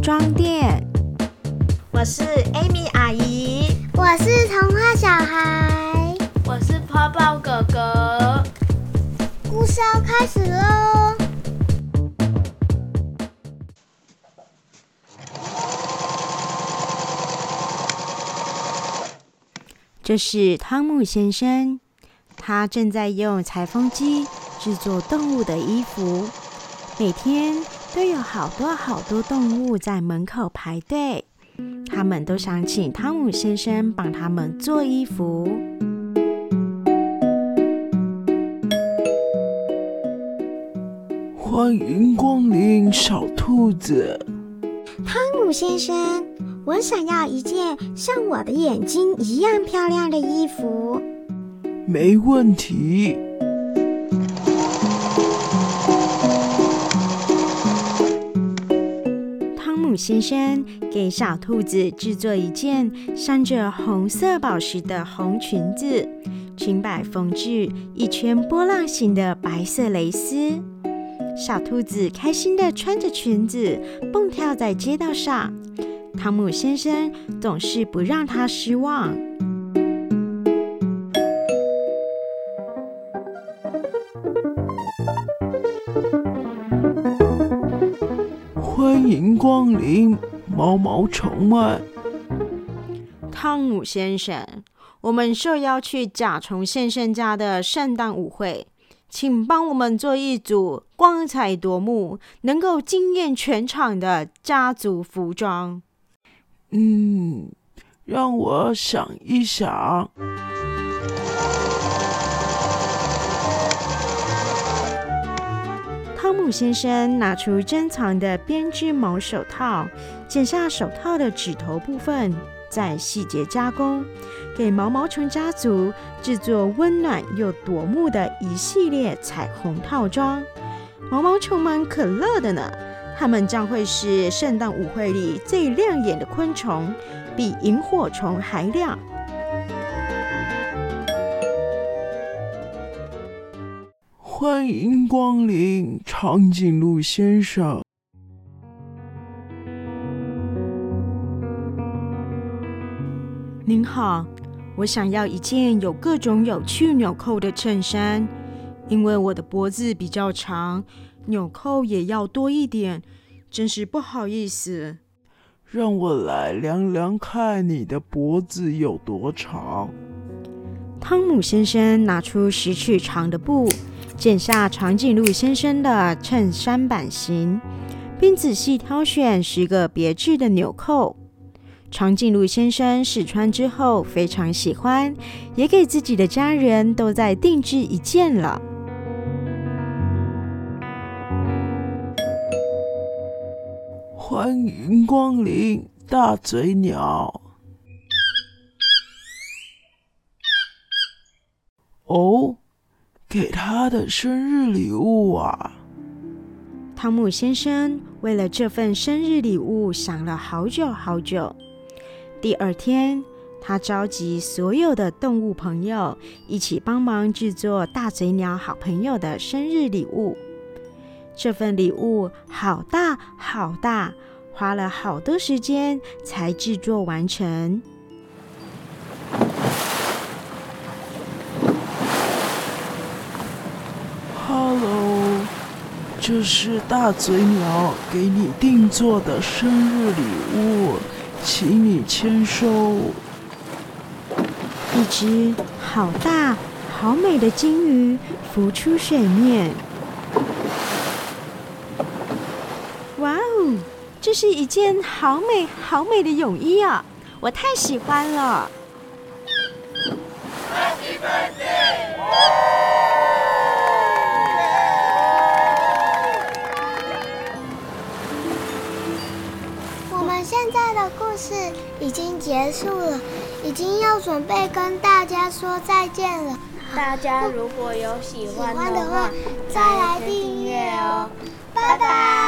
装店。我是 Amy 阿姨，我是童话小孩，我是泡泡哥哥。故事要开始喽！这是汤姆先生，他正在用裁缝机制作动物的衣服。每天都有好多好多动物在门口排队，他们都想请汤姆先生帮他们做衣服。欢迎光临，小兔子。汤姆先生。我想要一件像我的眼睛一样漂亮的衣服。没问题。先生给小兔子制作一件镶着红色宝石的红裙子，裙摆缝制一圈波浪形的白色蕾丝。小兔子开心的穿着裙子蹦跳在街道上。汤姆先生总是不让他失望。欢迎光临，毛毛虫们。汤姆先生，我们受邀去甲虫先生家的圣诞舞会，请帮我们做一组光彩夺目、能够惊艳全场的家族服装。嗯，让我想一想。先生拿出珍藏的编织毛手套，剪下手套的指头部分，再细节加工，给毛毛虫家族制作温暖又夺目的一系列彩虹套装。毛毛虫们可乐的呢。它们将会是圣诞舞会里最亮眼的昆虫，比萤火虫还亮。欢迎光临，长颈鹿先生。您好，我想要一件有各种有趣纽扣的衬衫，因为我的脖子比较长。纽扣也要多一点，真是不好意思。让我来量量看你的脖子有多长。汤姆先生拿出十尺长的布，剪下长颈鹿先生的衬衫版型，并仔细挑选十个别致的纽扣。长颈鹿先生试穿之后非常喜欢，也给自己的家人都在定制一件了。欢迎光临，大嘴鸟。哦，给他的生日礼物啊！汤姆先生为了这份生日礼物想了好久好久。第二天，他召集所有的动物朋友一起帮忙制作大嘴鸟好朋友的生日礼物。这份礼物好大好大，花了好多时间才制作完成。这是大嘴鸟给你定做的生日礼物，请你签收。一只好大好美的金鱼浮出水面。哇哦这是一件好美好美的泳衣啊！我太喜欢了。已经结束了，已经要准备跟大家说再见了。大家如果有喜欢的话，再来订阅哦，拜拜。